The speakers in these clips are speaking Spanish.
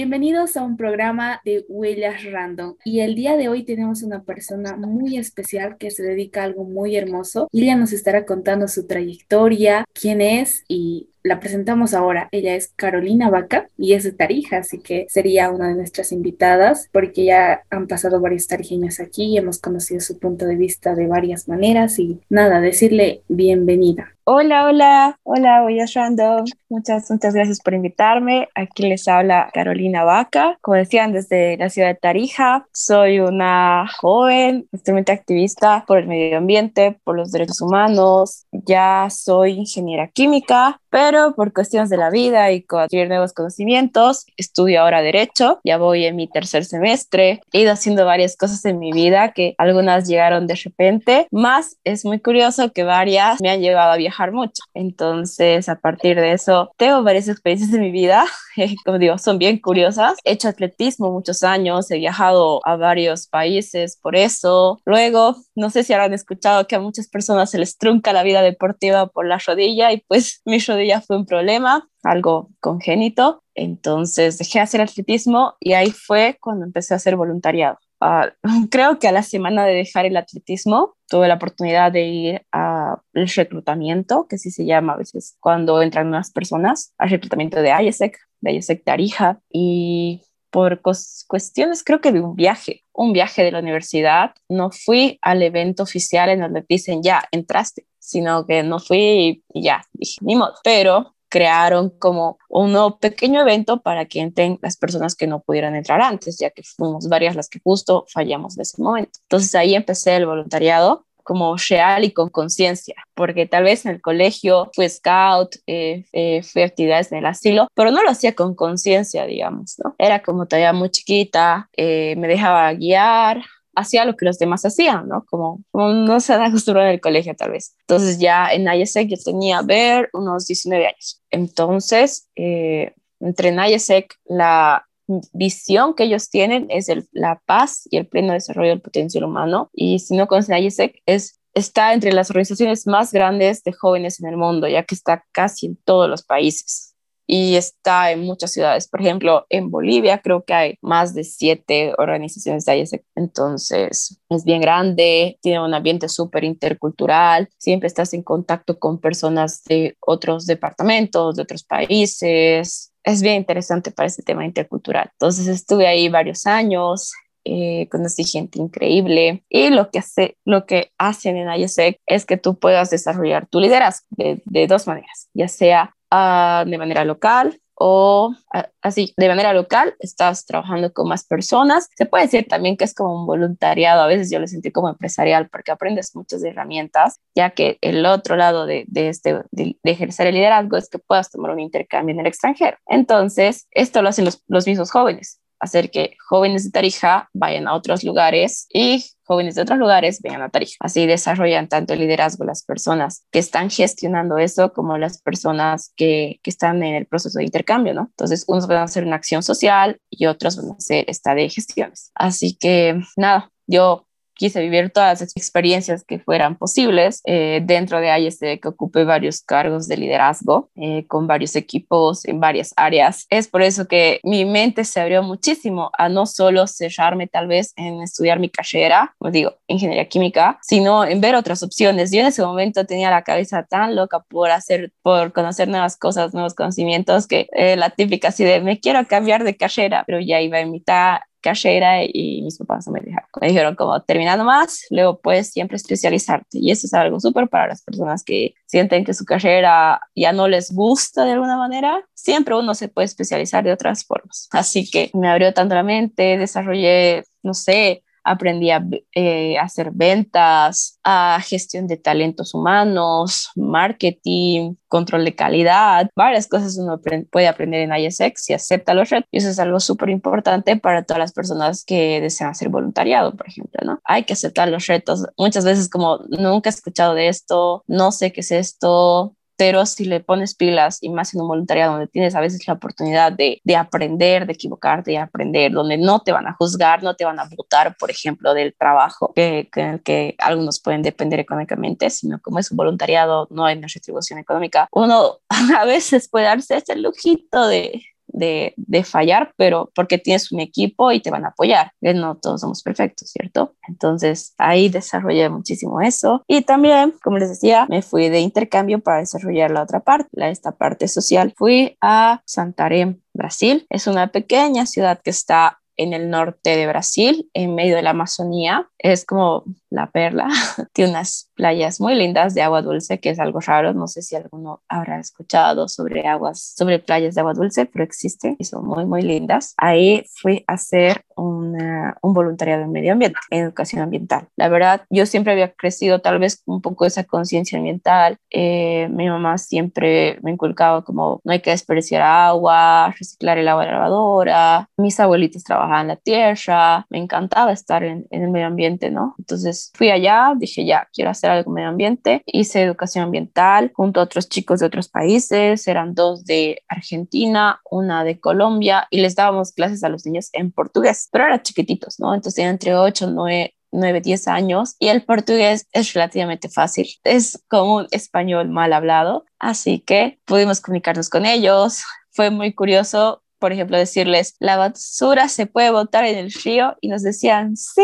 Bienvenidos a un programa de Huellas Random y el día de hoy tenemos una persona muy especial que se dedica a algo muy hermoso ella nos estará contando su trayectoria, quién es y la presentamos ahora. Ella es Carolina Vaca y es de Tarija, así que sería una de nuestras invitadas porque ya han pasado varios tarijeños aquí y hemos conocido su punto de vista de varias maneras y nada, decirle bienvenida. Hola, hola, hola, voy a Random. Muchas, muchas gracias por invitarme. Aquí les habla Carolina Vaca. Como decían, desde la ciudad de Tarija, soy una joven, extremadamente activista por el medio ambiente, por los derechos humanos. Ya soy ingeniera química, pero por cuestiones de la vida y con adquirir nuevos conocimientos, estudio ahora Derecho. Ya voy en mi tercer semestre. He ido haciendo varias cosas en mi vida que algunas llegaron de repente, más es muy curioso que varias me han llevado a viajar mucho. Entonces, a partir de eso, tengo varias experiencias en mi vida, como digo, son bien curiosas. He hecho atletismo muchos años, he viajado a varios países por eso. Luego, no sé si habrán escuchado que a muchas personas se les trunca la vida deportiva por la rodilla y pues mi rodilla fue un problema, algo congénito. Entonces dejé hacer atletismo y ahí fue cuando empecé a hacer voluntariado. Ah, creo que a la semana de dejar el atletismo tuve la oportunidad de ir al reclutamiento, que sí se llama a veces cuando entran nuevas personas, al reclutamiento de IESEC, de IESEC Tarija, y por cuestiones creo que de un viaje, un viaje de la universidad, no fui al evento oficial en donde dicen ya, entraste, sino que no fui y ya, dije, ni modo, pero crearon como un pequeño evento para que entren las personas que no pudieran entrar antes, ya que fuimos varias las que justo fallamos de ese momento. Entonces ahí empecé el voluntariado como real y con conciencia, porque tal vez en el colegio fui scout, eh, eh, fui actividades en el asilo, pero no lo hacía con conciencia, digamos, ¿no? Era como todavía muy chiquita, eh, me dejaba guiar, hacía lo que los demás hacían, ¿no? Como, como no se han acostumbrado en el colegio tal vez. Entonces ya en IESEC yo tenía, ver, unos 19 años. Entonces, eh, entre en IESEC, la visión que ellos tienen es la paz y el pleno desarrollo del potencial humano. Y si no conocen IESEC, es está entre las organizaciones más grandes de jóvenes en el mundo, ya que está casi en todos los países y está en muchas ciudades. Por ejemplo, en Bolivia creo que hay más de siete organizaciones de ISEC. Entonces, es bien grande, tiene un ambiente súper intercultural, siempre estás en contacto con personas de otros departamentos, de otros países. Es bien interesante para ese tema intercultural. Entonces, estuve ahí varios años, eh, conocí gente increíble y lo que, hace, lo que hacen en ISEC es que tú puedas desarrollar tu liderazgo de, de dos maneras, ya sea de manera local o así, de manera local, estás trabajando con más personas. Se puede decir también que es como un voluntariado, a veces yo lo sentí como empresarial porque aprendes muchas herramientas, ya que el otro lado de, de este, de, ejercer el liderazgo es que puedas tomar un intercambio en el extranjero. Entonces, esto lo hacen los, los mismos jóvenes hacer que jóvenes de Tarija vayan a otros lugares y jóvenes de otros lugares vengan a Tarija. Así desarrollan tanto el liderazgo las personas que están gestionando eso como las personas que, que están en el proceso de intercambio, ¿no? Entonces, unos van a hacer una acción social y otros van a hacer esta de gestiones. Así que, nada, yo quise vivir todas las experiencias que fueran posibles eh, dentro de ISD, que ocupé varios cargos de liderazgo eh, con varios equipos en varias áreas. Es por eso que mi mente se abrió muchísimo a no solo cerrarme tal vez en estudiar mi carrera, como digo, ingeniería química, sino en ver otras opciones. Yo en ese momento tenía la cabeza tan loca por hacer, por conocer nuevas cosas, nuevos conocimientos, que eh, la típica así de me quiero cambiar de carrera, pero ya iba en mitad carrera y mis papás me dejaron. Me dijeron como terminando más, luego puedes siempre especializarte y eso es algo súper para las personas que sienten que su carrera ya no les gusta de alguna manera. Siempre uno se puede especializar de otras formas. Así que me abrió tanto la mente, desarrollé, no sé, aprendí a eh, hacer ventas, a gestión de talentos humanos, marketing, control de calidad, varias cosas uno puede aprender en ISX y acepta los retos. Y eso es algo súper importante para todas las personas que desean hacer voluntariado, por ejemplo, ¿no? Hay que aceptar los retos. Muchas veces como nunca he escuchado de esto, no sé qué es esto, pero si le pones pilas y más en un voluntariado donde tienes a veces la oportunidad de, de aprender, de equivocarte y aprender, donde no te van a juzgar, no te van a votar, por ejemplo, del trabajo que, que, que algunos pueden depender económicamente, sino como es un voluntariado, no hay una retribución económica, uno a veces puede darse ese lujito de, de, de, fallar, pero porque tienes un equipo y te van a apoyar. No todos somos perfectos, ¿cierto? Entonces ahí desarrollé muchísimo eso. Y también, como les decía, me fui de intercambio para desarrollar la otra parte, la, esta parte social. Fui a Santarém, Brasil. Es una pequeña ciudad que está en el norte de Brasil, en medio de la Amazonía. Es como la perla. Tiene unas playas muy lindas de agua dulce, que es algo raro. No sé si alguno habrá escuchado sobre aguas, sobre playas de agua dulce, pero existen y son muy, muy lindas. Ahí fui a hacer un voluntariado en medio ambiente, en educación ambiental. La verdad, yo siempre había crecido tal vez un poco esa conciencia ambiental. Eh, mi mamá siempre me inculcaba como no hay que desperdiciar agua, reciclar el agua de la lavadora. Mis abuelitos trabajaban la tierra. Me encantaba estar en, en el medio ambiente, ¿no? Entonces, fui allá, dije ya, quiero hacer algo medio ambiente, hice educación ambiental junto a otros chicos de otros países, eran dos de Argentina, una de Colombia y les dábamos clases a los niños en portugués, pero eran chiquititos, ¿no? Entonces tenían entre 8, 9, 9, 10 años y el portugués es relativamente fácil. Es como un español mal hablado, así que pudimos comunicarnos con ellos. Fue muy curioso por ejemplo, decirles, la basura se puede botar en el río y nos decían, sí,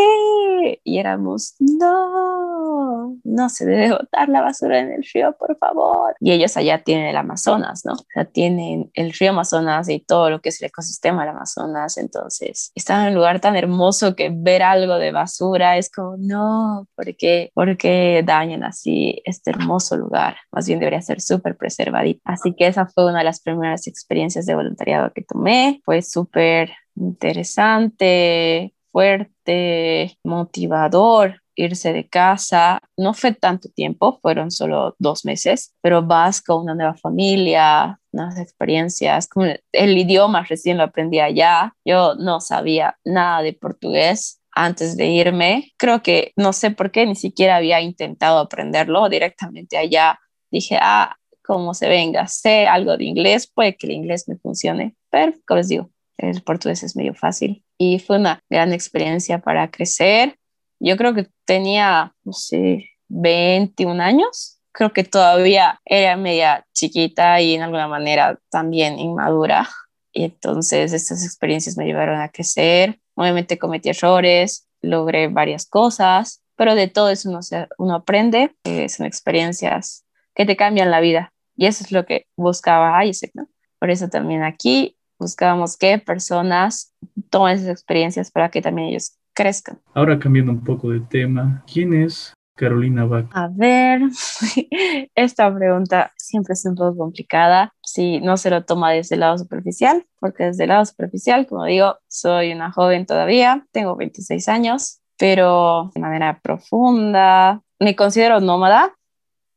y éramos, no, no se debe botar la basura en el río, por favor. Y ellos allá tienen el Amazonas, ¿no? O sea, tienen el río Amazonas y todo lo que es el ecosistema del Amazonas, entonces están en un lugar tan hermoso que ver algo de basura es como, no, ¿por qué, ¿Por qué dañan así este hermoso lugar? Más bien debería ser súper preservadito. Así que esa fue una de las primeras experiencias de voluntariado que tomé fue súper interesante, fuerte, motivador irse de casa. No fue tanto tiempo, fueron solo dos meses, pero vas con una nueva familia, unas experiencias, como el idioma recién lo aprendí allá. Yo no sabía nada de portugués antes de irme. Creo que no sé por qué ni siquiera había intentado aprenderlo directamente allá. Dije, ah, como se venga, sé algo de inglés, puede que el inglés me funcione, pero como les digo, el portugués es medio fácil y fue una gran experiencia para crecer. Yo creo que tenía, no sé, 21 años, creo que todavía era media chiquita y en alguna manera también inmadura. Y entonces estas experiencias me llevaron a crecer. Obviamente cometí errores, logré varias cosas, pero de todo eso uno, aprende. Eh, son experiencias que te cambian la vida. Y eso es lo que buscaba Isaac, ¿no? Por eso también aquí buscábamos que personas tomen esas experiencias para que también ellos crezcan. Ahora cambiando un poco de tema, ¿quién es Carolina Bach? A ver, esta pregunta siempre es un poco complicada si no se lo toma desde el lado superficial, porque desde el lado superficial, como digo, soy una joven todavía, tengo 26 años, pero de manera profunda, me considero nómada.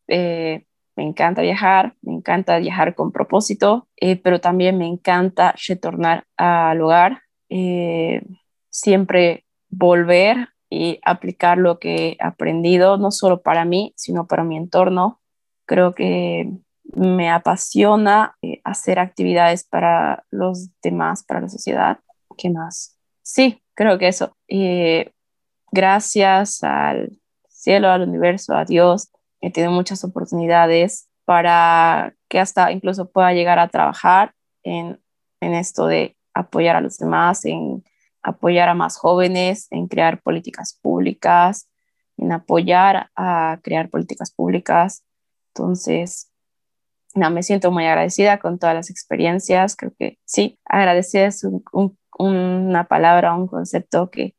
Eh, me encanta viajar, me encanta viajar con propósito, eh, pero también me encanta retornar al hogar, eh, siempre volver y aplicar lo que he aprendido, no solo para mí, sino para mi entorno. Creo que me apasiona eh, hacer actividades para los demás, para la sociedad. ¿Qué más? Sí, creo que eso. gracias al cielo, al universo, a Dios, he tenido muchas oportunidades para que hasta incluso pueda llegar a trabajar en, en esto de apoyar a los demás, en apoyar a más jóvenes, en crear políticas públicas, en apoyar a crear políticas públicas. Entonces, no, me siento muy agradecida con todas las experiencias. Creo que sí, agradecida es una palabra, un concepto que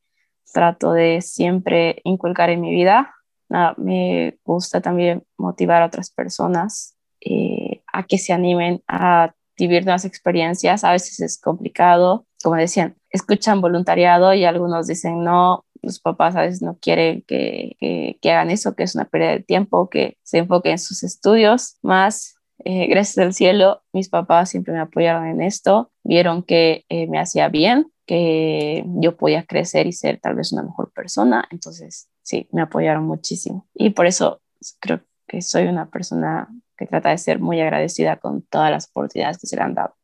trato de siempre inculcar en mi vida me gusta también motivar a otras personas eh, a que se animen a vivir nuevas experiencias. A veces es complicado, como decían, escuchan voluntariado y algunos dicen no, los papás a veces no quieren que, que, hagan eso, que es una pérdida de tiempo, que se enfoquen en sus estudios, más eh, gracias al cielo, mis papás siempre me apoyaron en esto, vieron que eh, me hacía bien, que yo podía crecer y ser tal vez una mejor persona, entonces sí, me apoyaron muchísimo. Y por eso creo que soy una persona que trata de ser muy agradecida con todas las oportunidades que se le han dado.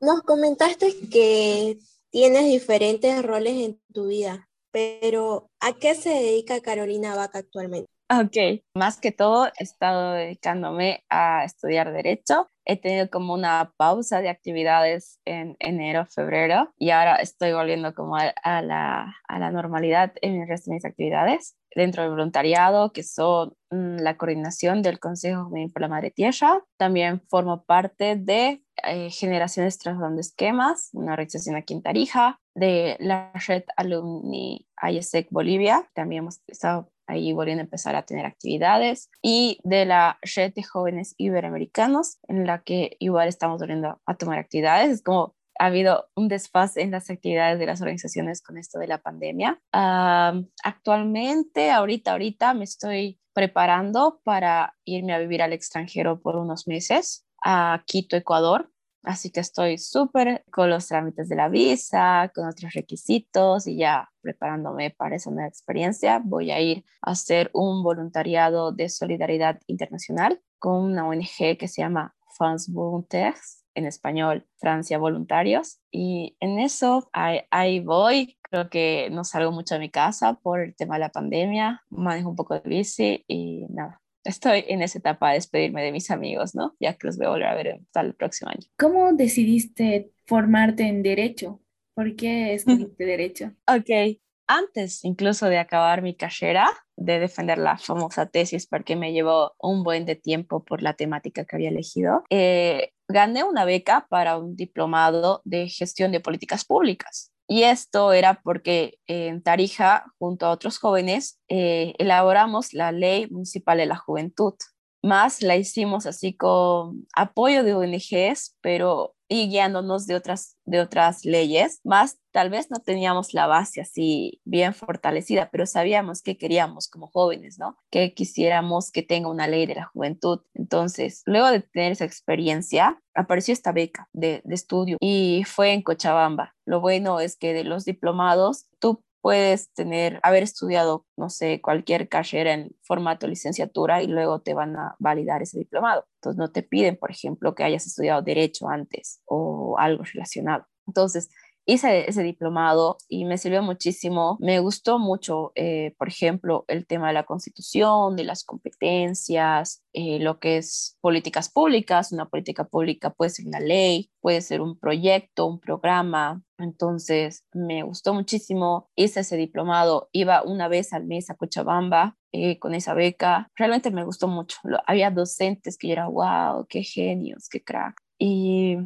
Nos comentaste que tienes diferentes roles en tu vida, pero ¿a qué se dedica Carolina Vaca actualmente? Ok, más que todo he estado dedicándome a estudiar derecho. he tenido como una pausa de actividades en enero, febrero y ahora estoy volviendo como a, la, a la, normalidad en el resto de mis actividades dentro del voluntariado, que son mm, la coordinación del Consejo Juvenil por la Madre Tierra. También formo parte de eh, Generaciones Trasladando Esquemas, una organización aquí en Tarija, de la Red Alumni IESEC Bolivia. También hemos estado ahí volviendo a empezar a tener actividades, y de la red de jóvenes iberoamericanos, en la que igual estamos volviendo a tomar actividades. Es como ha habido un desfase en las actividades de las organizaciones con esto de la pandemia. actualmente, ahorita, ahorita me estoy preparando para irme a vivir al extranjero por unos meses a Quito, Ecuador. Así que estoy súper con los trámites de la visa, con otros requisitos y ya preparándome para esa nueva experiencia. Voy a ir a hacer un voluntariado de solidaridad internacional con una ONG que se llama France Volontaires, en español Francia Voluntarios. Y en eso ahí, ahí, voy. Creo que no salgo mucho de mi casa por el tema de la pandemia. Manejo un poco de bici y nada, estoy en esa etapa de despedirme de mis amigos, ¿no? Ya que los voy a volver a ver hasta el próximo año. ¿Cómo decidiste formarte en Derecho? ¿Por qué estudiaste Derecho? Ok, antes incluso de acabar mi carrera, de defender la famosa tesis porque me llevó un buen de tiempo por la temática que había elegido, eh, gané una beca para un diplomado de gestión de políticas públicas. Y esto era porque en Tarija, junto a otros jóvenes, eh, elaboramos la Ley Municipal de la Juventud. Más la hicimos así con apoyo de ONGs, pero y guiándonos de otras, de otras leyes, más tal vez no teníamos la base así bien fortalecida, pero sabíamos que queríamos como jóvenes, ¿no? Que quisiéramos que tenga una ley de la juventud. Entonces, luego de tener esa experiencia, apareció esta beca de, de estudio y fue en Cochabamba. Lo bueno es que de los diplomados, tú puedes tener, haber estudiado, no sé, cualquier carrera en formato licenciatura y luego te van a validar ese diplomado. Entonces no te piden, por ejemplo, que hayas estudiado derecho antes o algo relacionado. Entonces, hice ese diplomado y me sirvió muchísimo. Me gustó mucho, eh, por ejemplo, el tema de la constitución, de las competencias, eh, lo que es políticas públicas. Una política pública puede ser una ley, puede ser un proyecto, un programa. Entonces, me gustó muchísimo. Hice ese diplomado, iba una vez al mes a Cochabamba eh, con esa beca. Realmente me gustó mucho. había docentes que yo era, wow, qué genios, qué crack. Y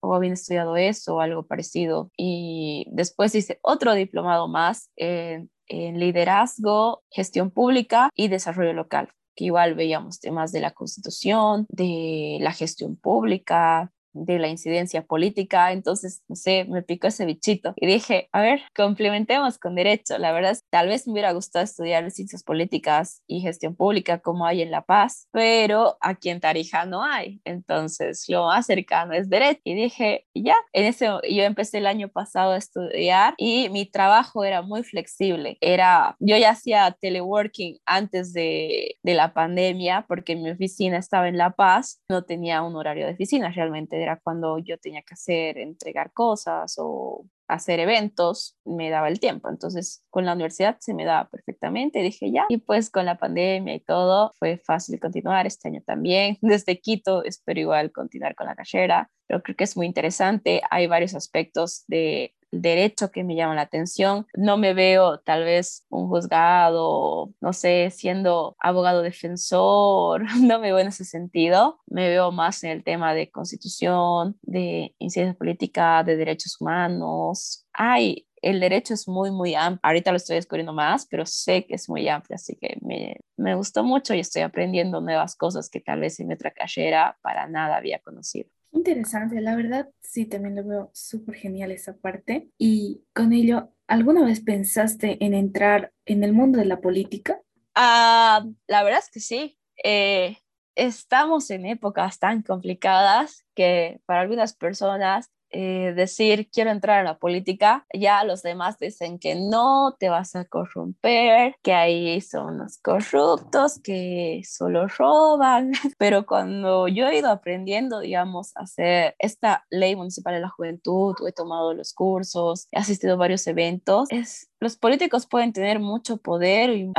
o habían estudiado eso o algo parecido. Y después hice otro diplomado más en, en liderazgo, gestión pública y desarrollo local que igual veíamos temas de la constitución, de la gestión pública, de la incidencia política, entonces, no sé, me picó ese bichito y dije, a ver, complementemos con derecho. La verdad, tal vez me hubiera gustado estudiar ciencias políticas y gestión pública como hay en La Paz, pero aquí en Tarija no hay, entonces lo más cercano es derecho. Y dije, ya, en ese, yo empecé el año pasado a estudiar y mi trabajo era muy flexible. Era, yo ya hacía teleworking antes de, de la pandemia porque mi oficina estaba en La Paz, no tenía un horario de oficina realmente era cuando yo tenía que hacer, entregar cosas o hacer eventos, me daba el tiempo. Entonces, con la universidad se me daba perfectamente. Dije ya. Y pues con la pandemia y todo, fue fácil continuar este año también. Desde Quito, espero igual continuar con la carrera. Creo que es muy interesante. Hay varios aspectos de derecho que me llama la atención. No me veo tal vez un juzgado, no sé, siendo abogado defensor, no me veo en ese sentido. Me veo más en el tema de constitución, de incidencia política, de derechos humanos. Ay, el derecho es muy, muy amplio. Ahorita lo estoy descubriendo más, pero sé que es muy amplio, así que me, me gustó mucho y estoy aprendiendo nuevas cosas que tal vez en mi otra carrera para nada había conocido. Interesante, la verdad sí, también lo veo súper genial esa parte. Y con ello, ¿alguna vez pensaste en entrar en el mundo de la política? Ah, la verdad es que sí. Eh, estamos en épocas tan complicadas que para algunas personas eh, decir quiero entrar a la política, ya los demás dicen que no, te vas a corromper, que ahí son los corruptos, que solo roban, pero cuando yo he ido aprendiendo, digamos, a hacer esta ley municipal de la juventud, he tomado los cursos, he asistido a varios eventos, es los políticos pueden tener mucho poder y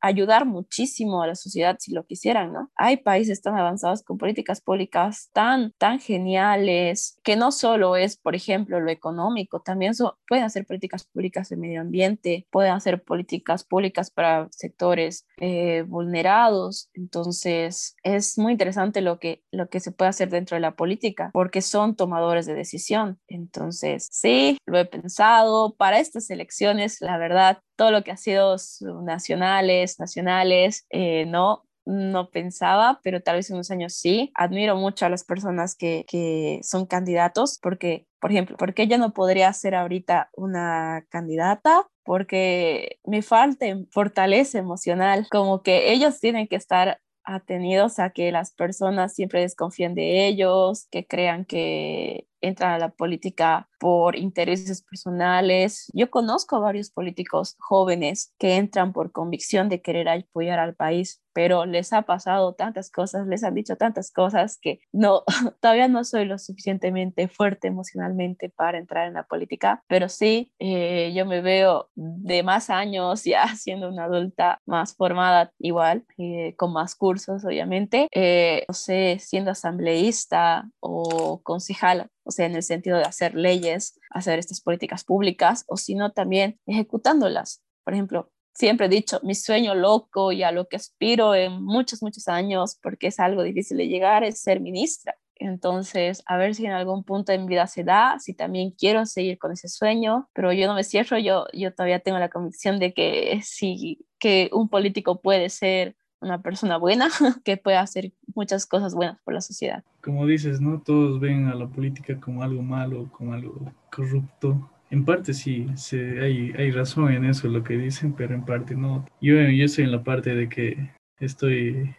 ayudar muchísimo a la sociedad si lo quisieran, ¿no? Hay países tan avanzados con políticas públicas tan, tan geniales que no solo es, por ejemplo, lo económico, también pueden hacer políticas públicas de medio ambiente, pueden hacer políticas públicas para sectores eh, vulnerados. Entonces, es muy interesante lo que, lo que se puede hacer dentro de la política porque son tomadores de decisión. Entonces, sí, lo he pensado. Para estas elecciones, la verdad, todo lo que ha sido nacionales, nacionales, eh, no, no pensaba, pero tal vez en unos años sí. Admiro mucho a las personas que, que son candidatos porque, por ejemplo, porque ella no podría ser ahorita una candidata porque me falta fortaleza emocional, como que ellos tienen que estar atenidos a que las personas siempre desconfíen de ellos, que crean que entran a la política por intereses personales. Yo conozco varios políticos jóvenes que entran por convicción de querer apoyar al país, pero les ha pasado tantas cosas, les han dicho tantas cosas que no, todavía no soy lo suficientemente fuerte emocionalmente para entrar en la política, pero sí, eh, yo me veo de más años ya siendo una adulta más formada igual, eh, con más cursos obviamente, eh, no sé, siendo asambleísta o concejal o sea, en el sentido de hacer leyes, hacer estas políticas públicas, o sino también ejecutándolas. Por ejemplo, siempre he dicho, mi sueño loco y a lo que aspiro en muchos, muchos años, porque es algo difícil de llegar, es ser ministra. Entonces, a ver si en algún punto en vida se da, si también quiero seguir con ese sueño, pero yo no me cierro, yo, yo todavía tengo la convicción de que si que un político puede ser una persona buena que puede hacer muchas cosas buenas por la sociedad. Como dices, ¿no? Todos ven a la política como algo malo, como algo corrupto. En parte sí, hay, hay razón en eso, lo que dicen, pero en parte no. Yo, yo estoy en la parte de que estoy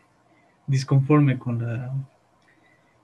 disconforme con la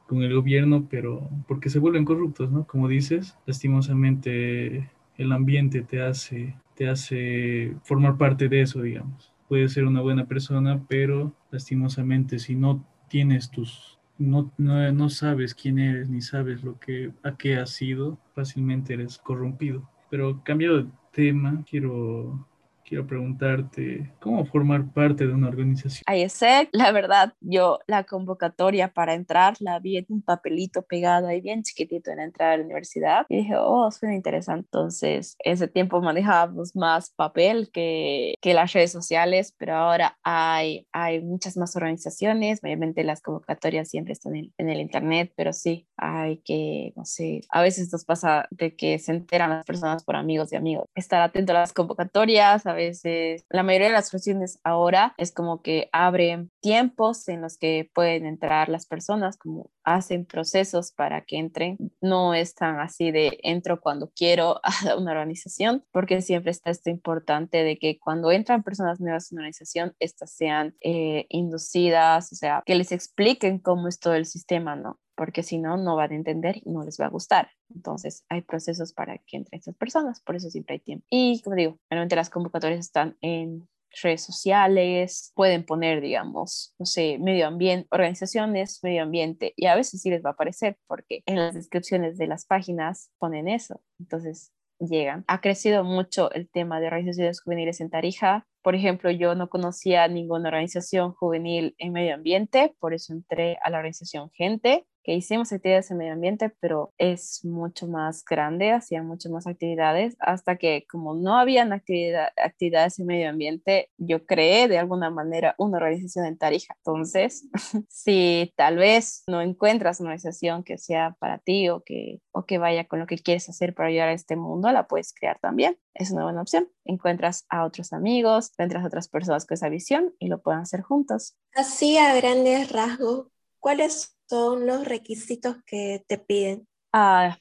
con el gobierno, pero porque se vuelven corruptos, ¿no? Como dices, lastimosamente el ambiente te hace, te hace formar parte de eso, digamos puedes ser una buena persona, pero lastimosamente si no tienes tus, no, no, no, sabes quién eres ni sabes lo que, a qué has sido, fácilmente eres corrompido. Pero cambiando de tema, quiero quiero preguntarte, ¿cómo formar parte de una organización? Sé, la verdad, yo la convocatoria para entrar la vi en un papelito pegado ahí bien chiquitito en la entrada a la universidad y dije, oh, suena interesante. Entonces, ese tiempo manejábamos más papel que, que las redes sociales, pero ahora hay, hay muchas más organizaciones, obviamente las convocatorias siempre están en, en el internet, pero sí, hay que, no sé, a veces nos pasa de que se enteran las personas por amigos y amigos. Estar atento a las convocatorias, a veces, la mayoría de las funciones ahora es como que abren tiempos en los que pueden entrar las personas, como hacen procesos para que entren. No es tan así de entro cuando quiero a una organización, porque siempre está esto importante de que cuando entran personas nuevas a una organización, estas sean eh, inducidas, o sea, que les expliquen cómo es todo el sistema, ¿no? Porque si no, no van a entender y no les va a gustar. Entonces, hay procesos para que entren estas personas, por eso siempre hay tiempo. Y como digo, realmente las convocatorias están en redes sociales, pueden poner, digamos, no sé, medio ambiente, organizaciones, medio ambiente, y a veces sí les va a aparecer porque en las descripciones de las páginas ponen eso. Entonces, llegan. Ha crecido mucho el tema de organizaciones juveniles en Tarija. Por ejemplo, yo no conocía ninguna organización juvenil en medio ambiente, por eso entré a la organización Gente que hicimos actividades en medio ambiente, pero es mucho más grande, hacían muchas más actividades, hasta que como no habían actividad, actividades en medio ambiente, yo creé de alguna manera una organización en Tarija. Entonces, si tal vez no encuentras una organización que sea para ti o que, o que vaya con lo que quieres hacer para ayudar a este mundo, la puedes crear también. Es una buena opción. Encuentras a otros amigos, encuentras a otras personas con esa visión y lo pueden hacer juntos. Así a grandes rasgos, ¿cuáles son los requisitos que te piden? Ah,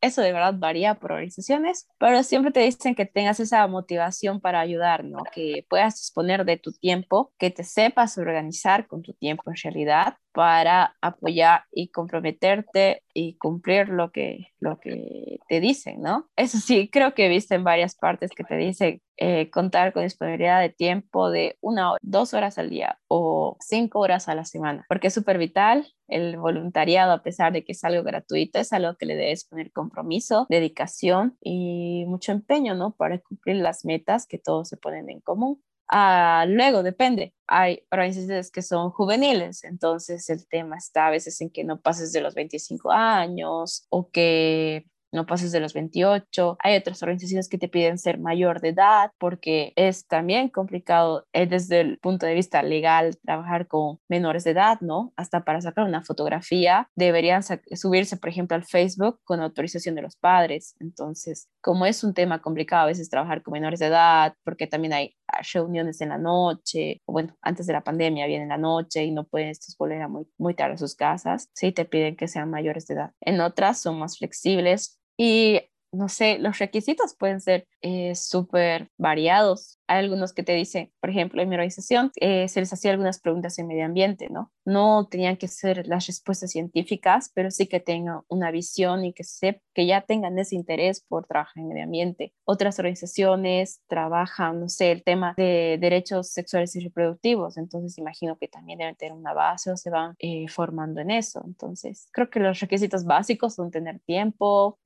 eso de verdad varía por organizaciones, pero siempre te dicen que tengas esa motivación para ayudar, ¿no? Que puedas disponer de tu tiempo, que te sepas organizar con tu tiempo en realidad para apoyar y comprometerte y cumplir lo que, lo que te dicen, ¿no? Eso sí, creo que he visto en varias partes que te dicen eh, contar con disponibilidad de tiempo de una hora, dos horas al día o cinco horas a la semana, porque es súper vital el voluntariado, a pesar de que es algo gratuito, es algo que le debes poner con compromiso, dedicación y mucho empeño, ¿no? Para cumplir las metas que todos se ponen en común. Ah, luego, depende. Hay organizaciones que son juveniles, entonces el tema está a veces en que no pases de los 25 años o que no pases de los 28. Hay otras organizaciones que te piden ser mayor de edad porque es también complicado eh, desde el punto de vista legal trabajar con menores de edad, ¿no? Hasta para sacar una fotografía deberían subirse, por ejemplo, al Facebook con autorización de los padres. Entonces, como es un tema complicado a veces trabajar con menores de edad, porque también hay reuniones en la noche, bueno, antes de la pandemia vienen en la noche y no pueden estos volver a muy, muy tarde a sus casas, sí te piden que sean mayores de edad. En otras son más flexibles y no sé, los requisitos pueden ser eh, súper variados. Hay algunos que te dicen, por ejemplo, en mi organización eh, se les hacía algunas preguntas en medio ambiente, ¿no? No tenían que ser las respuestas científicas, pero sí que tengan una visión y que, se, que ya tengan ese interés por trabajar en medio ambiente. Otras organizaciones trabajan, no sé, el tema de derechos sexuales y reproductivos, entonces imagino que también deben tener una base o se van eh, formando en eso. Entonces, creo que los requisitos básicos son tener tiempo,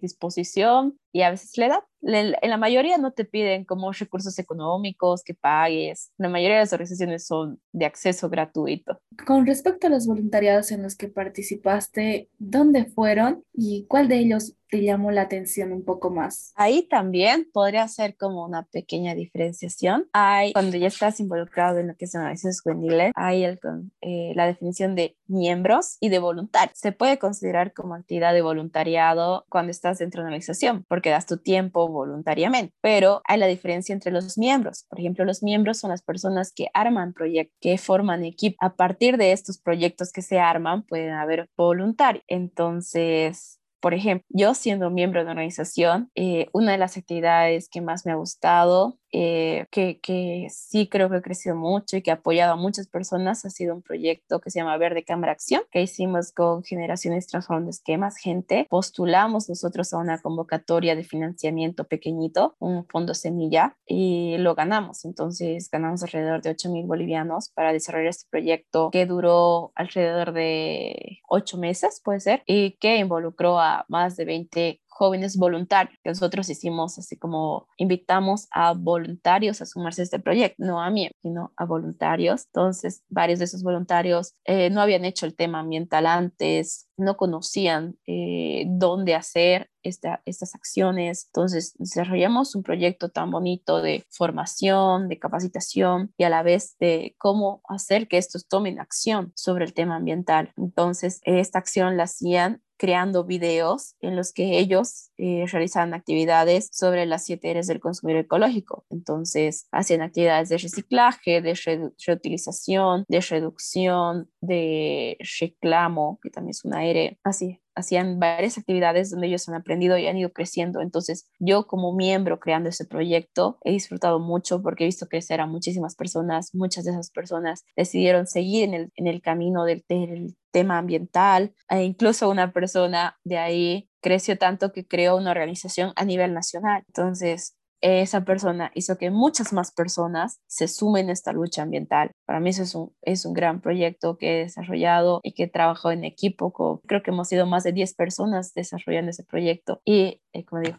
disposición y a veces la edad. En la mayoría no te piden como recursos económicos que pagues. La mayoría de las organizaciones son de acceso gratuito. Con respecto a los voluntariados en los que participaste, ¿dónde fueron y cuál de ellos te llamó la atención un poco más? Ahí también podría ser como una pequeña diferenciación. Hay, cuando ya estás involucrado en lo que son organizaciones juveniles, hay el, eh, la definición de miembros y de voluntarios. Se puede considerar como actividad de voluntariado cuando estás dentro de una organización, porque das tu tiempo voluntariamente, pero hay la diferencia entre los miembros. Por ejemplo, los miembros son las personas que arman proyectos, que forman equipo. A partir de estos proyectos que se arman, pueden haber voluntarios. Entonces, por ejemplo, yo siendo miembro de una organización, eh, una de las actividades que más me ha gustado eh, que, que, sí creo que ha crecido mucho y que ha apoyado a muchas personas. Ha sido un proyecto que se llama Verde Cámara Acción, que hicimos con Generaciones Transformando Esquemas, gente. Postulamos nosotros a una convocatoria de financiamiento pequeñito, un fondo semilla, y lo ganamos. Entonces ganamos alrededor de 8 mil bolivianos para desarrollar este proyecto que duró alrededor de 8 meses, puede ser, y que involucró a más de 20 jóvenes voluntarios. Nosotros hicimos así como invitamos a voluntarios a sumarse a este proyecto, no a mí, sino a voluntarios. Entonces, varios de esos voluntarios eh, no habían hecho el tema ambiental antes, no conocían eh, dónde hacer estas acciones. Entonces, desarrollamos un proyecto tan bonito de formación, de capacitación y a la vez de cómo hacer que estos tomen acción sobre el tema ambiental. Entonces, esta acción la hacían creando videos en los que ellos eh, realizaban actividades sobre las siete áreas del consumidor ecológico. Entonces, hacían actividades de reciclaje, de reutilización, de reducción, de reclamo, que también es una área así. Hacían varias actividades donde ellos han aprendido y han ido creciendo. Entonces, yo como miembro creando ese proyecto he disfrutado mucho porque he visto crecer a muchísimas personas. Muchas de esas personas decidieron seguir en el, en el camino del, del tema ambiental. E incluso una persona de ahí creció tanto que creó una organización a nivel nacional. Entonces, esa persona hizo que muchas más personas se sumen a esta lucha ambiental. Para mí eso es un, es un gran proyecto que he desarrollado y que he trabajado en equipo. creo que hemos sido más de 10 personas desarrollando ese proyecto y, eh, como digo,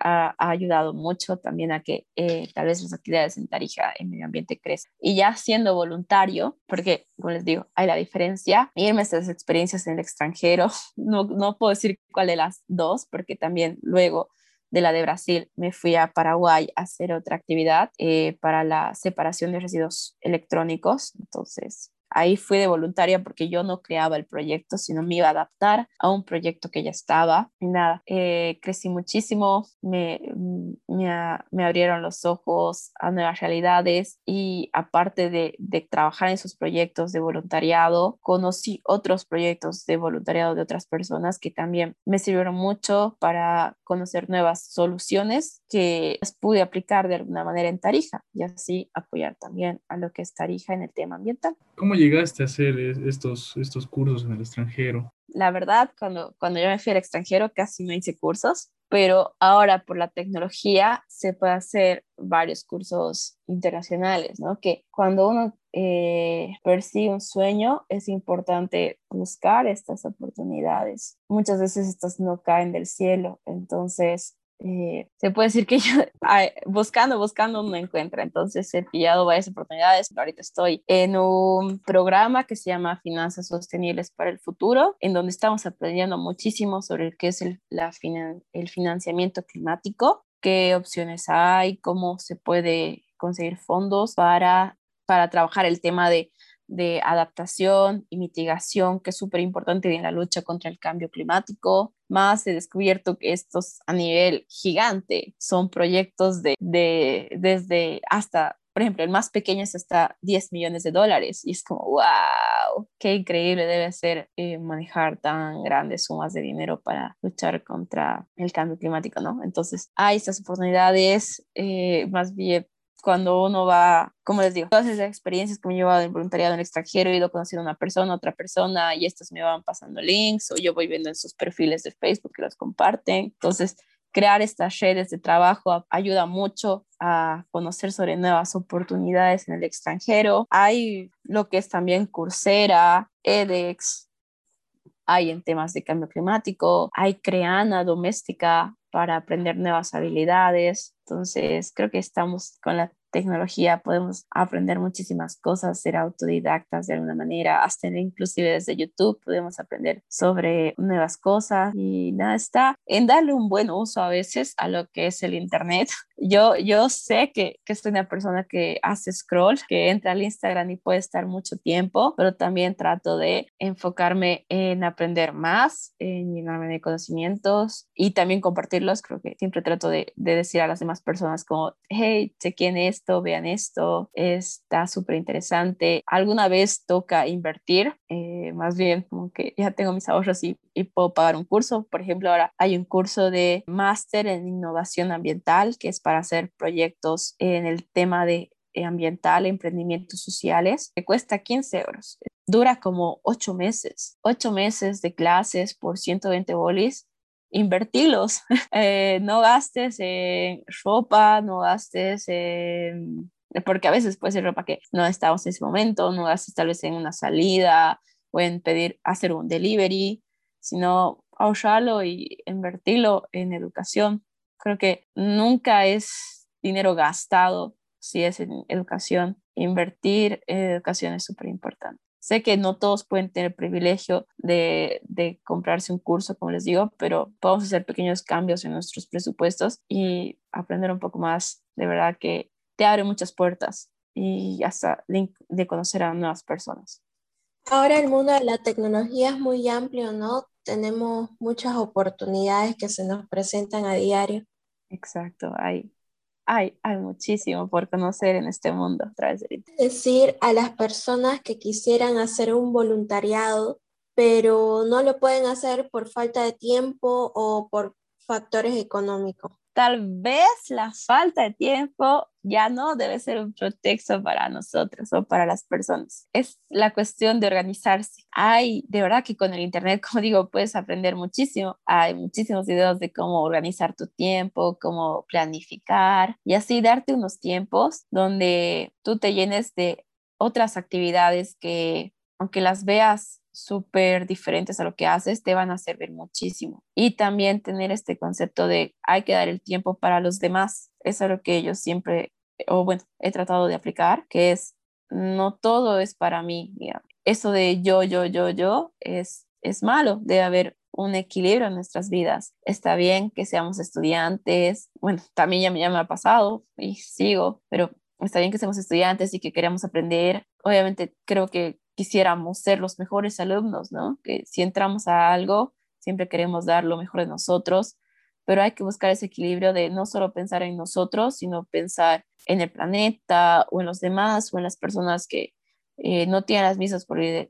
ha, ayudado mucho también a que eh, tal vez las actividades en Tarija, en medio ambiente, crezcan. Y ya siendo voluntario, porque, como les digo, hay la diferencia, irme a estas experiencias en el extranjero, no, no puedo decir cuál de las dos, porque también luego de la de Brasil me fui a Paraguay a hacer otra actividad eh, para la separación de residuos electrónicos. Entonces, Ahí fui de voluntaria porque yo no creaba el proyecto, sino me iba a adaptar a un proyecto que ya estaba. Y nada, eh, crecí muchísimo, me, me, me, abrieron los ojos a nuevas realidades y aparte de, de trabajar en sus proyectos de voluntariado, conocí otros proyectos de voluntariado de otras personas que también me sirvieron mucho para conocer nuevas soluciones que las pude aplicar de alguna manera en Tarija y así apoyar también a lo que es Tarija en el tema ambiental. ¿Cómo llegaste a hacer estos, estos cursos en el extranjero? la verdad, cuando, cuando yo me fui al extranjero casi no hice cursos, pero ahora por la tecnología se puede hacer varios cursos internacionales, ¿no? Que cuando uno eh, persigue un sueño es importante buscar estas oportunidades. Muchas veces estas no caen del cielo, entonces eh, se puede decir que yo buscando, buscando no encuentra. Entonces he pillado varias oportunidades. Ahorita estoy en un programa que se llama Finanzas Sostenibles para el Futuro, en donde estamos aprendiendo muchísimo sobre qué es el, la el financiamiento climático, qué opciones hay, cómo se puede conseguir fondos para, para trabajar el tema de de adaptación y mitigación, que es súper importante en la lucha contra el cambio climático. Más he descubierto que estos a nivel gigante son proyectos de, de desde hasta, por ejemplo, el más pequeño es hasta 10 millones de dólares. Y es como, wow, qué increíble debe ser eh, manejar tan grandes sumas de dinero para luchar contra el cambio climático, ¿no? Entonces, hay estas oportunidades, eh, más bien cuando uno va, como les digo, todas esas experiencias que me he llevado en voluntariado en el extranjero, he ido conociendo a una persona, otra persona, y estas me van pasando links, o yo voy viendo en sus perfiles de Facebook que los comparten. Entonces, crear estas redes de trabajo ayuda mucho a conocer sobre nuevas oportunidades en el extranjero. Hay lo que es también Coursera, edX, hay en temas de cambio climático, hay Creana doméstica para aprender nuevas habilidades. Entonces, creo que estamos con la tecnología, podemos aprender muchísimas cosas, ser autodidactas de alguna manera, hasta inclusive desde YouTube podemos aprender sobre nuevas cosas y nada, está en darle un buen uso a veces a lo que es el Internet. Yo, yo sé que, que soy una persona que hace scroll, que entra al Instagram y puede estar mucho tiempo, pero también trato de enfocarme en aprender más, en llenarme de conocimientos y también compartirlos. Creo que siempre trato de, de decir a las demás personas como, hey, chequen esto, vean esto, está súper interesante. Alguna vez toca invertir, eh, más bien como que ya tengo mis ahorros y, y, puedo pagar un curso. Por ejemplo, ahora hay un curso de máster en innovación ambiental que es para hacer proyectos en el tema de ambiental, emprendimientos sociales, que cuesta 15 euros. Dura como 8 meses, 8 meses de clases por 120 bolis invertirlos. Eh, no gastes en ropa, no gastes en... Porque a veces puede ser ropa que no estamos en ese momento, no gastes tal vez en una salida o en pedir, hacer un delivery, sino ahorrarlo y invertirlo en educación. Creo que nunca es dinero gastado si es en educación. Invertir en educación es súper importante. Sé que no todos pueden tener el privilegio de, de, comprarse un curso, como les digo, pero podemos hacer pequeños cambios en nuestros presupuestos y aprender un poco más. De verdad que te abre muchas puertas y hasta de, de conocer a nuevas personas. Ahora el mundo de la tecnología es muy amplio, ¿no? Tenemos muchas oportunidades que se nos presentan a diario. Exacto, hay hay, hay muchísimo por conocer en este mundo a Decir a las personas que quisieran hacer un voluntariado, pero no lo pueden hacer por falta de tiempo o por factores económicos tal vez la falta de tiempo ya no debe ser un pretexto para nosotros o para las personas. Es la cuestión de organizarse. Hay, de verdad que con el Internet, como digo, puedes aprender muchísimo. Hay muchísimos videos de cómo organizar tu tiempo, cómo planificar y así darte unos tiempos donde tú te llenes de otras actividades que, aunque las veas súper diferentes a lo que haces, te van a servir muchísimo. Y también tener este concepto de hay que dar el tiempo para los demás. Eso es lo que yo siempre, o bueno, he tratado de aplicar, que es no todo es para mí. Eso de yo, yo, yo, yo es, es malo. Debe haber un equilibrio en nuestras vidas. Está bien que seamos estudiantes. Bueno, también ya, ya me ha pasado y sigo, pero está bien que seamos estudiantes y que queramos aprender. Obviamente creo que quisiéramos ser los mejores alumnos, ¿no? Que si entramos a algo, siempre queremos dar lo mejor de nosotros, pero hay que buscar ese equilibrio de no solo pensar en nosotros, sino pensar en el planeta o en los demás o en las personas que eh, no tienen las mismas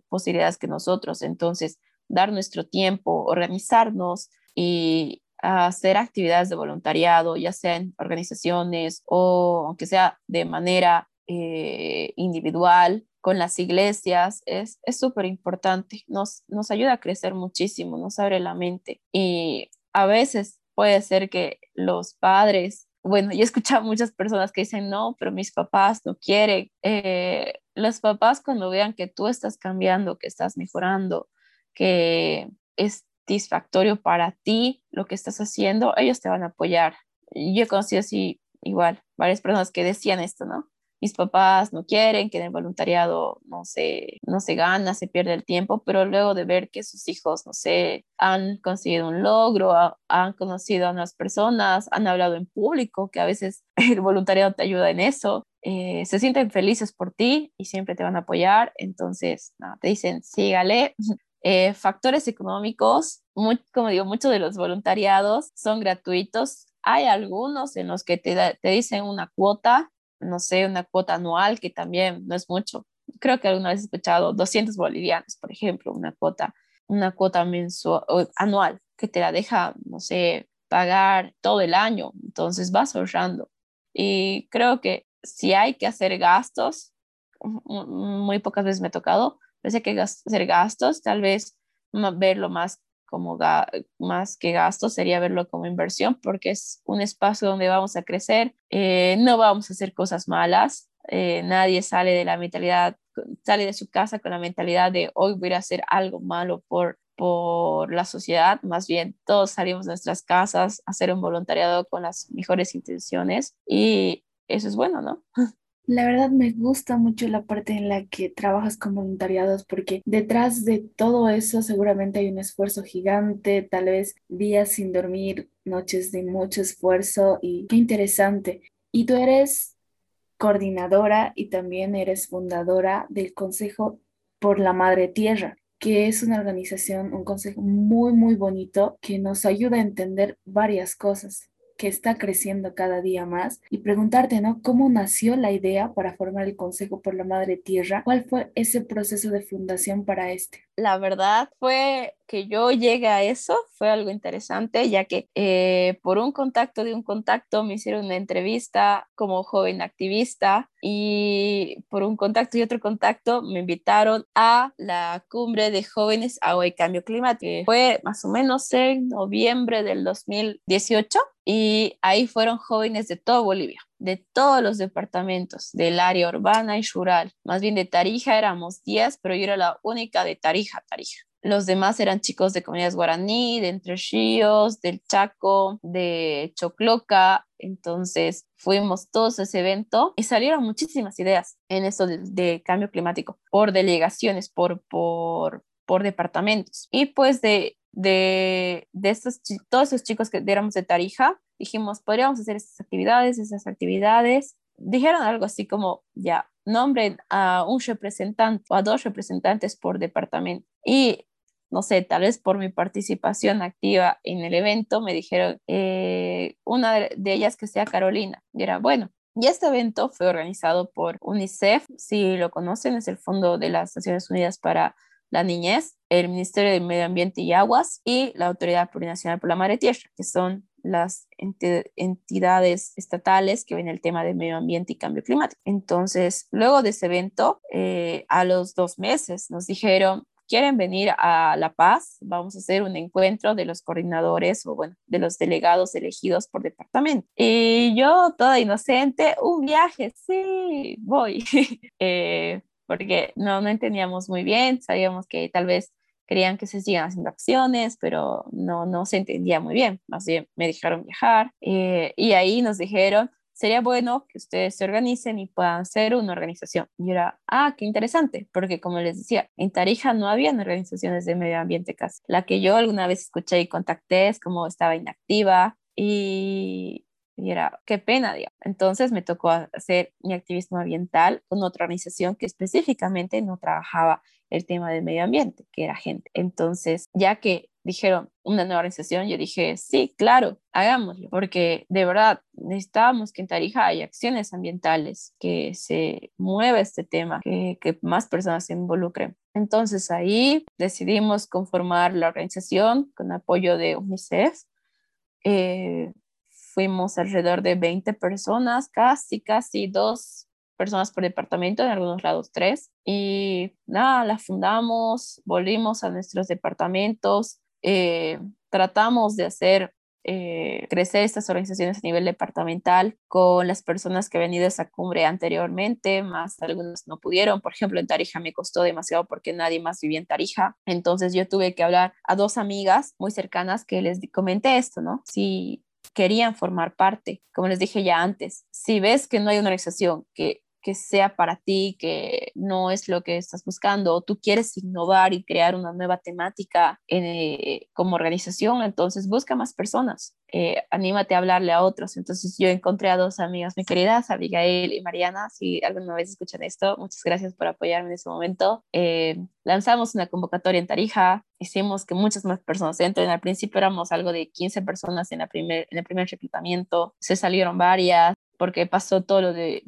posibilidades que nosotros. Entonces, dar nuestro tiempo, organizarnos y hacer actividades de voluntariado, ya sea en organizaciones o aunque sea de manera eh, individual, con las iglesias, es súper importante. Nos, nos ayuda a crecer muchísimo, nos abre la mente. Y a veces puede ser que los padres, bueno, yo he escuchado muchas personas que dicen, no, pero mis papás no quieren. Eh, los papás cuando vean que tú estás cambiando, que estás mejorando, que es satisfactorio para ti lo que estás haciendo, ellos te van a apoyar. Yo he conocido así igual varias personas que decían esto, ¿no? Mis papás no quieren que en el voluntariado no se, no se gana, se pierde el tiempo, pero luego de ver que sus hijos, no sé, han conseguido un logro, han conocido a unas personas, han hablado en público, que a veces el voluntariado te ayuda en eso, eh, se sienten felices por ti y siempre te van a apoyar. Entonces, te dicen, sígale, eh, factores económicos, como digo, muchos de los voluntariados son gratuitos. Hay algunos en los que te, te dicen una cuota, no sé, una cuota anual, que también no es mucho. Creo que alguna vez he escuchado 200 bolivianos, por ejemplo, una cuota, una cuota mensual, anual, que te la deja, no sé, pagar todo el año. Entonces vas ahorrando. Y creo que si hay que hacer gastos, muy pocas veces me ha tocado, parece que hacer gastos, tal vez verlo más como más que gastos sería verlo como inversión porque es un espacio donde vamos a crecer, eh, no vamos a hacer cosas malas, eh, nadie sale de la mentalidad, sale de su casa con la mentalidad de hoy voy a hacer algo malo por, por la sociedad, más bien todos salimos de nuestras casas a hacer un voluntariado con las mejores intenciones y eso es bueno, ¿no? La verdad me gusta mucho la parte en la que trabajas con voluntariados porque detrás de todo eso seguramente hay un esfuerzo gigante, tal vez días sin dormir, noches de mucho esfuerzo y qué interesante. Y tú eres coordinadora y también eres fundadora del Consejo por la Madre Tierra que es una organización, un consejo muy, muy bonito que nos ayuda a entender varias cosas que está creciendo cada día más y preguntarte, ¿no? ¿Cómo nació la idea para formar el Consejo por la Madre Tierra? ¿Cuál fue ese proceso de fundación para este? La verdad fue que yo llegué a eso fue algo interesante, ya que eh, por un contacto de un contacto me hicieron una entrevista como joven activista y por un contacto y otro contacto me invitaron a la cumbre de jóvenes agua y cambio climático. Fue más o menos en noviembre del 2018 y ahí fueron jóvenes de todo Bolivia de todos los departamentos del área urbana y rural. Más bien de Tarija éramos 10, pero yo era la única de Tarija, Tarija. Los demás eran chicos de comunidades guaraní, de Entre Ríos, del Chaco, de Chocloca. Entonces fuimos todos a ese evento y salieron muchísimas ideas en eso de, cambio climático por delegaciones, por, por, por departamentos. Y pues de, de, de estos, todos esos chicos que éramos de Tarija, dijimos, podríamos hacer estas actividades, esas actividades. Dijeron algo así como, ya, nombren a un representante o a dos representantes por departamento. No sé, tal vez por mi participación activa en el evento, me dijeron eh, una de ellas que sea Carolina. Y era, bueno, y este evento fue organizado por UNICEF, si lo conocen, es el Fondo de las Naciones Unidas para la Niñez, el Ministerio de Medio Ambiente y Aguas y la Autoridad Plurinacional por la Madre Tierra, que son las entidades estatales que ven el tema de medio ambiente y cambio climático. Entonces, luego de ese evento, eh, a los dos meses nos dijeron, quieren venir a La Paz, vamos a hacer un encuentro de los coordinadores o, bueno, de los delegados elegidos por departamento. Y yo, toda inocente, un viaje, sí, voy. eh, porque no, no entendíamos muy bien, sabíamos que tal vez querían que se sigan haciendo acciones, pero no, no se entendía muy bien. Bien me dejaron viajar eh, y ahí nos dijeron, sería bueno que ustedes se organicen y puedan ser una organización. Y era, ah, qué interesante, porque como les decía, en Tarija no había organizaciones de medio ambiente casi. La que yo alguna vez escuché y contacté es como estaba inactiva y, y era, qué pena, digamos. Entonces me tocó hacer mi activismo ambiental con otra organización que específicamente no trabajaba el tema del medio ambiente, que era gente. Entonces, ya que dijeron una nueva organización, yo dije, sí, claro, hagámoslo, porque de verdad necesitábamos que en Tarija haya acciones ambientales, que se mueva este tema, que, que más personas se involucren. Entonces ahí decidimos conformar la organización con apoyo de UNICEF. Eh, fuimos alrededor de 20 personas, casi, casi dos personas por departamento, en algunos lados tres. Y nada, la fundamos, volvimos a nuestros departamentos, eh, tratamos de hacer eh, crecer estas organizaciones a nivel departamental con las personas que han venido a esa cumbre anteriormente, más algunos no pudieron. Por ejemplo, en Tarija me costó demasiado porque nadie más vivía en Tarija. Entonces yo tuve que hablar a dos amigas muy cercanas que les comenté esto, ¿no? Si querían formar parte, como les dije ya antes, si ves que no hay una organización que que sea para ti, que no es lo que estás buscando, o tú quieres innovar y crear una nueva temática eh, como organización, entonces busca más personas, eh, anímate a hablarle a otros. Entonces yo encontré a dos amigas muy queridas, Abigail y Mariana, si alguna vez escuchan esto, muchas gracias por apoyarme en ese momento. Eh, lanzamos una convocatoria en Tarija, hicimos que muchas más personas entren. Al principio éramos algo de 15 personas en, la primer, en el primer reclutamiento, se salieron varias, porque pasó todo lo de,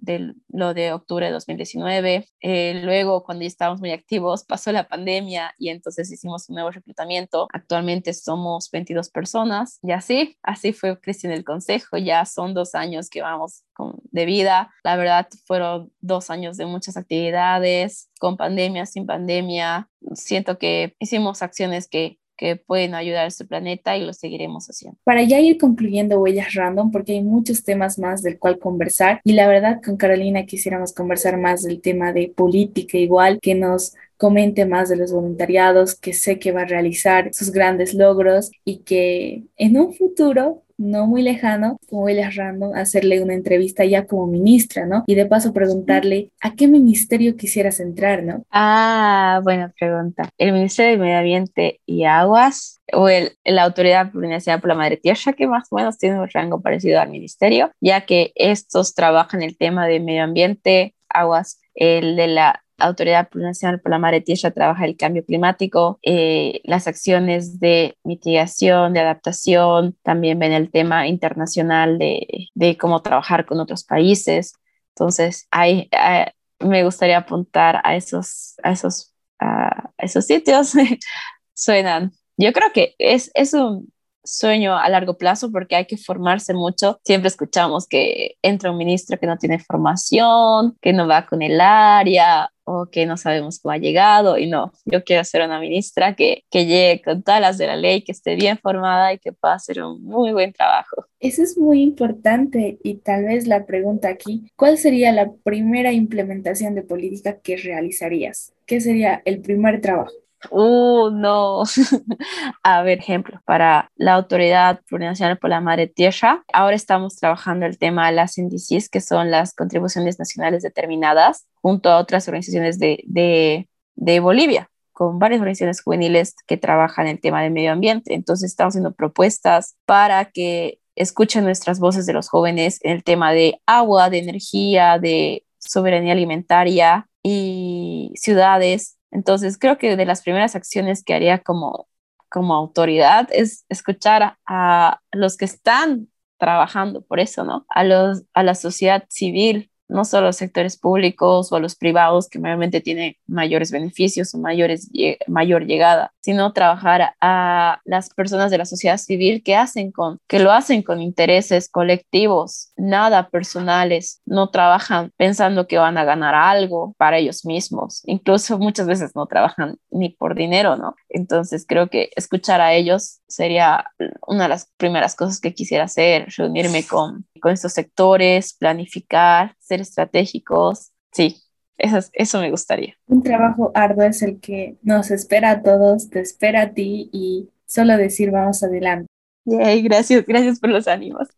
lo de octubre de 2019. Eh, luego, cuando ya estábamos muy activos, pasó la pandemia y entonces hicimos un nuevo reclutamiento. Actualmente somos 22 personas y así, así fue creciendo el consejo. Ya son dos años que vamos de vida. La verdad, fueron dos años de muchas actividades, con pandemia, sin pandemia. Siento que hicimos acciones que que pueden ayudar a este planeta y lo seguiremos haciendo. Para ya ir concluyendo Huellas Random, porque hay muchos temas más del cual conversar y la verdad con Carolina quisiéramos conversar más del tema de política igual, que nos comente más de los voluntariados, que sé que va a realizar sus grandes logros y que en un futuro no muy lejano, como William Random, hacerle una entrevista ya como ministra, ¿no? Y de paso preguntarle a qué ministerio quisieras entrar, ¿no? Ah, buena pregunta. El Ministerio de Medio Ambiente y Aguas o el, la Autoridad Plurinacional por la Madre Tierra, que más o menos tiene un rango parecido al ministerio, ya que estos trabajan el tema de medio ambiente, aguas, el de la Autoridad Nacional por la Madre Tierra trabaja el cambio climático, eh, las acciones de mitigación, de adaptación, también ven el tema internacional de, de cómo trabajar con otros países. Entonces, hay, eh, me gustaría apuntar a esos, a esos, a esos sitios. Suenan. Yo creo que es, es un, sueño a largo plazo porque hay que formarse mucho. Siempre escuchamos que entra un ministro que no tiene formación, que no va con el área o que no sabemos cómo ha llegado y no, yo quiero ser una ministra que, que llegue con todas las de la ley, que esté bien formada y que pueda hacer un muy buen trabajo. Eso es muy importante y tal vez la pregunta aquí, ¿cuál sería la primera implementación de política que realizarías? ¿Qué sería el primer trabajo? Uh, no. a ver, ejemplo, para la Autoridad Plurinacional por la Madre Tierra, ahora estamos trabajando el tema de las NDCs, que son las contribuciones nacionales determinadas, junto a otras organizaciones de, de, de Bolivia con varias organizaciones juveniles que trabajan en el tema del medio ambiente. Entonces estamos haciendo propuestas para que escuchen nuestras voces de los jóvenes en el tema de agua, de energía, de soberanía alimentaria y ciudades entonces, creo que de las primeras acciones que haría como, como autoridad es escuchar a, los que están trabajando por eso, ¿no? A, los, a la sociedad civil, no solo a los sectores públicos o a los privados que realmente tienen mayores beneficios o mayores, mayor llegada, sino trabajar a las personas de la sociedad civil que, hacen con, que lo hacen con intereses colectivos, nada personales, no trabajan pensando que van a ganar algo para ellos mismos, incluso muchas veces no trabajan ni por dinero, ¿no? Entonces creo que escuchar a ellos sería una de las primeras cosas que quisiera hacer, reunirme con, con estos sectores, planificar, ser estratégicos, sí, eso, eso me gustaría. Un trabajo arduo es el que nos espera a todos, te espera a ti y solo decir vamos adelante. gracias, gracias por los ánimos.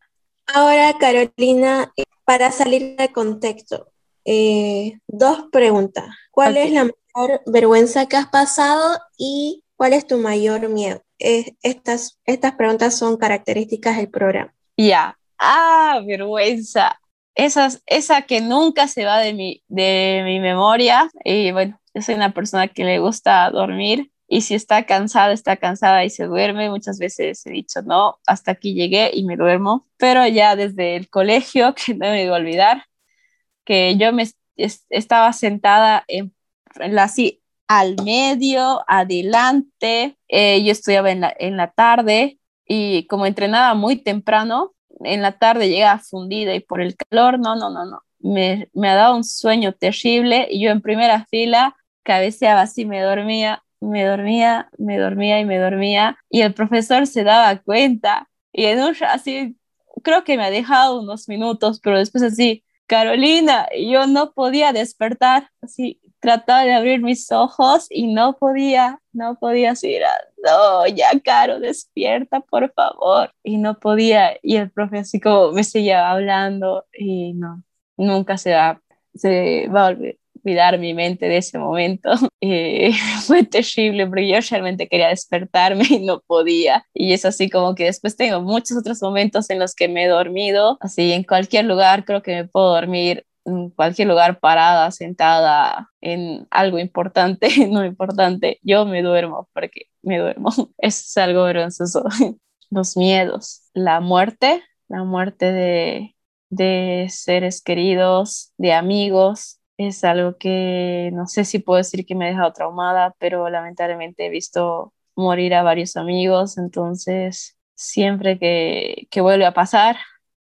Ahora, Carolina, para salir de contexto, eh, dos preguntas. ¿Cuál es la mayor vergüenza que has pasado y cuál es tu mayor miedo? estas, estas preguntas son características del programa. Ya, ah, vergüenza esa que nunca se va de mi, de mi memoria. Y bueno, yo soy una persona que le gusta dormir y si está cansada, está cansada y se duerme. Muchas veces he dicho, no, hasta aquí llegué y me duermo. Pero ya desde el colegio, que no me voy a olvidar, que yo me estaba sentada en, la, así al medio, adelante. Eh, yo estudiaba en la, en la tarde y como entrenaba muy temprano, en la tarde llega fundida y por el calor, no, no, no, no. me, me ha dado un sueño terrible y yo en primera fila cabeceaba así, me dormía, me dormía, me dormía y me dormía y el profesor se daba cuenta y en un así creo que me ha dejado unos minutos, pero después así, Carolina, yo no podía despertar, así trataba de abrir mis ojos y no podía, no podía decir, no, ya Caro, despierta, por favor. Y no podía, y el profe así como me seguía hablando y no, nunca se va, se va a olvidar mi mente de ese momento. Eh, fue terrible porque yo realmente quería despertarme y no podía. Y es así como que después tengo muchos otros momentos en los que me he dormido, así en cualquier lugar creo que me puedo dormir en cualquier lugar parada, sentada en algo importante, no importante, yo me duermo porque me duermo. Es algo vergonzoso. Los miedos, la muerte, la muerte de, de seres queridos, de amigos, es algo que no sé si puedo decir que me ha dejado traumada, pero lamentablemente he visto morir a varios amigos, entonces siempre que, que vuelve a pasar,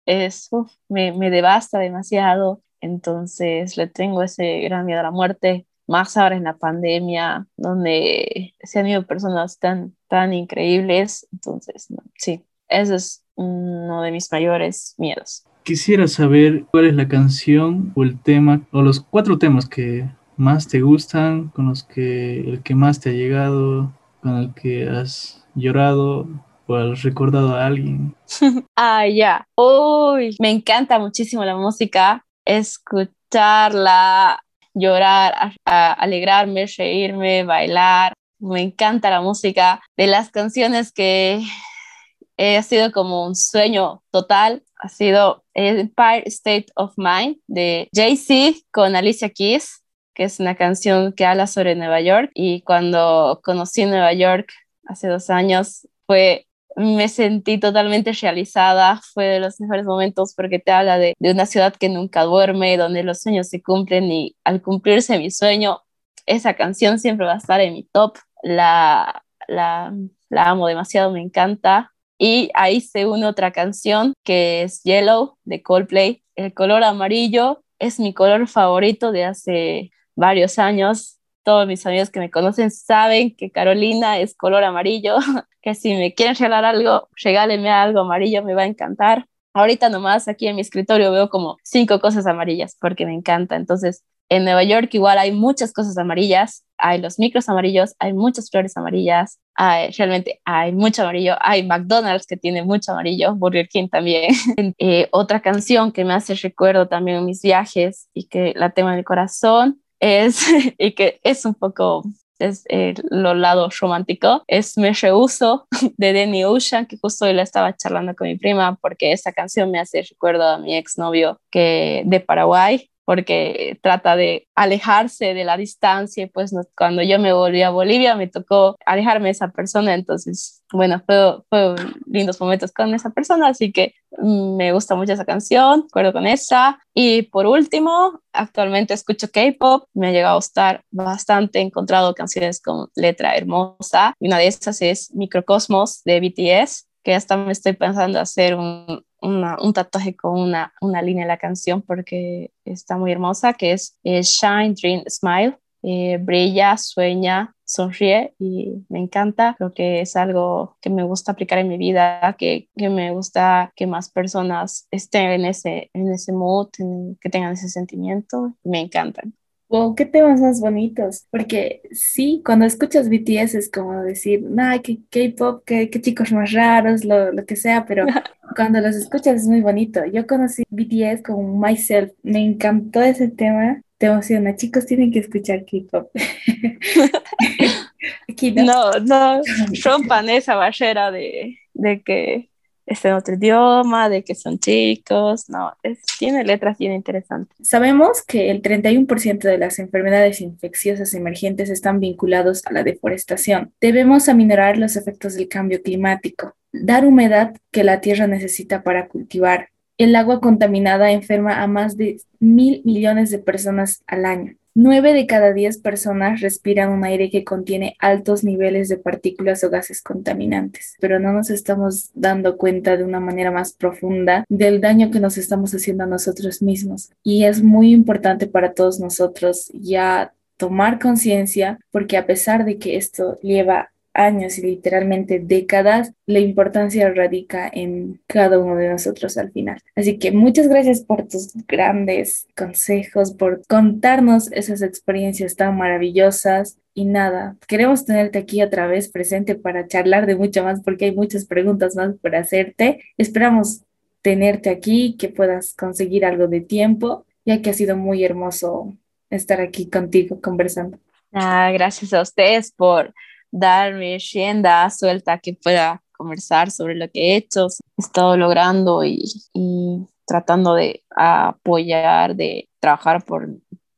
es, me, me devasta demasiado, entonces le tengo ese gran miedo a la muerte, más ahora en la pandemia, donde se han ido personas tan, tan increíbles, entonces sí, ese es uno de mis mayores miedos. Quisiera saber cuál es la canción o el tema o los cuatro temas que más te gustan, con los que el que más te ha llegado, con el que has llorado o has recordado a alguien. ah, ya. Uy, me encanta muchísimo la música, escucharla, llorar, alegrarme, reírme, bailar. Me encanta la música. De las canciones que ha sido como un sueño total ha sido Empire State of Mind de Jay-Z con Alicia Keys, que es una canción que habla sobre Nueva York. Y cuando conocí Nueva York hace dos años, fue me sentí totalmente realizada, fue de los mejores momentos porque te habla de, de, una ciudad que nunca duerme, donde los sueños se cumplen y al cumplirse mi sueño, esa canción siempre va a estar en mi top, la, la, la amo demasiado, me encanta. Y ahí se une otra canción que es Yellow de Coldplay. El color amarillo es mi color favorito de hace varios años. Todos mis amigos que me conocen saben que Carolina es color amarillo, que si me quieren regalar algo, regálenme algo amarillo, me va a encantar. Ahorita nomás aquí en mi escritorio veo como cinco cosas amarillas porque me encanta. Entonces, en Nueva York igual hay muchas cosas amarillas, hay los micros amarillos, hay muchas flores amarillas, hay, realmente hay mucho amarillo, hay McDonald's que tiene mucho amarillo, Burger King también. Eh, otra canción que me hace recuerdo también en mis viajes y que la tengo en el corazón es, y que es un poco es el lo lado romántico, es Me Rehuso de Danny Ocean, que justo hoy la estaba charlando con mi prima porque esa canción me hace recuerdo a mi exnovio que de Paraguay, porque trata de alejarse de la distancia pues cuando yo me volví a Bolivia me tocó alejarme de esa persona, entonces bueno, fue, fue lindos momentos con esa persona, así que mm, me gusta mucho esa canción, acuerdo con esa. Y por último, actualmente escucho K-pop, me ha llegado a gustar bastante, he encontrado canciones con letra hermosa, y una de esas es Microcosmos de BTS, que hasta me estoy pensando hacer un, un tatuaje con una, una línea de la canción porque está muy hermosa, que es eh, Shine, Dream, Smile. Eh, brilla, sueña, sonríe y me encanta. Creo que es algo que me gusta aplicar en mi vida, que, que me gusta que más personas estén en ese, en ese mood, que tengan ese sentimiento. Me encantan. Wow, qué temas más bonitos, porque sí, cuando escuchas BTS es como decir, ay, qué K-pop, qué, qué, chicos más raros, lo, lo que sea, pero cuando los escuchas es muy bonito. Yo conocí BTS como Myself, me encantó ese tema, te emociona, chicos tienen que escuchar K-pop. no, no, rompan esa barrera de, de que es en otro idioma, de que son chicos, no, tiene letras bien interesantes. Sabemos que el 31% de las enfermedades infecciosas emergentes están vinculados a la deforestación. Debemos aminorar los efectos del cambio climático, dar humedad que la tierra necesita para cultivar. El agua contaminada enferma a más de mil millones de personas al año. Nueve de cada diez personas respiran un aire que contiene altos niveles de partículas o gases contaminantes, pero no nos estamos dando cuenta de una manera más profunda del daño que nos estamos haciendo a nosotros mismos. Y es muy importante para todos nosotros ya tomar conciencia, porque a pesar de que esto lleva años y literalmente décadas, la importancia radica en cada uno de nosotros al final. Así que muchas gracias por tus grandes consejos, por contarnos esas experiencias tan maravillosas. Y nada, queremos tenerte aquí otra vez presente para charlar de mucho más porque hay muchas preguntas más por hacerte. Esperamos tenerte aquí, que puedas conseguir algo de tiempo, ya que ha sido muy hermoso estar aquí contigo conversando. Ah, gracias a ustedes por darme rienda suelta que pueda conversar sobre lo que he hecho, he estado logrando y, y tratando de apoyar, de trabajar por,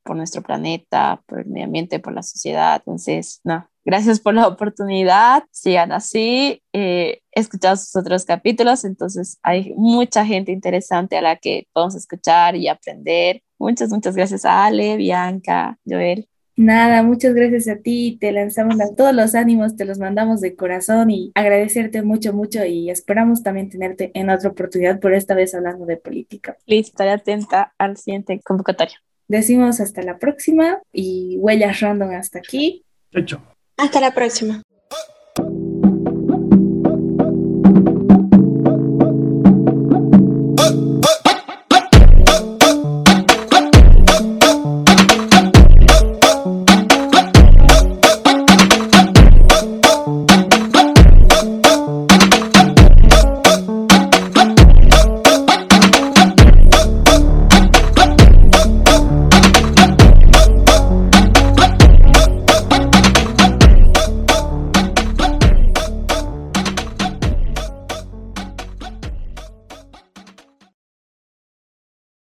por nuestro planeta, por el medio ambiente, por la sociedad. Entonces, no, gracias por la oportunidad, sigan así. Eh, he escuchado sus otros capítulos, entonces hay mucha gente interesante a la que podemos escuchar y aprender. Muchas, muchas gracias a Ale, Bianca, Joel. Nada, muchas gracias a ti, te lanzamos todos los ánimos, te los mandamos de corazón y agradecerte mucho, mucho y esperamos también tenerte en otra oportunidad, por esta vez hablando de política. Listo, estaré atenta al siguiente convocatorio. Decimos hasta la próxima y huellas random hasta aquí. Hecho. Hasta la próxima.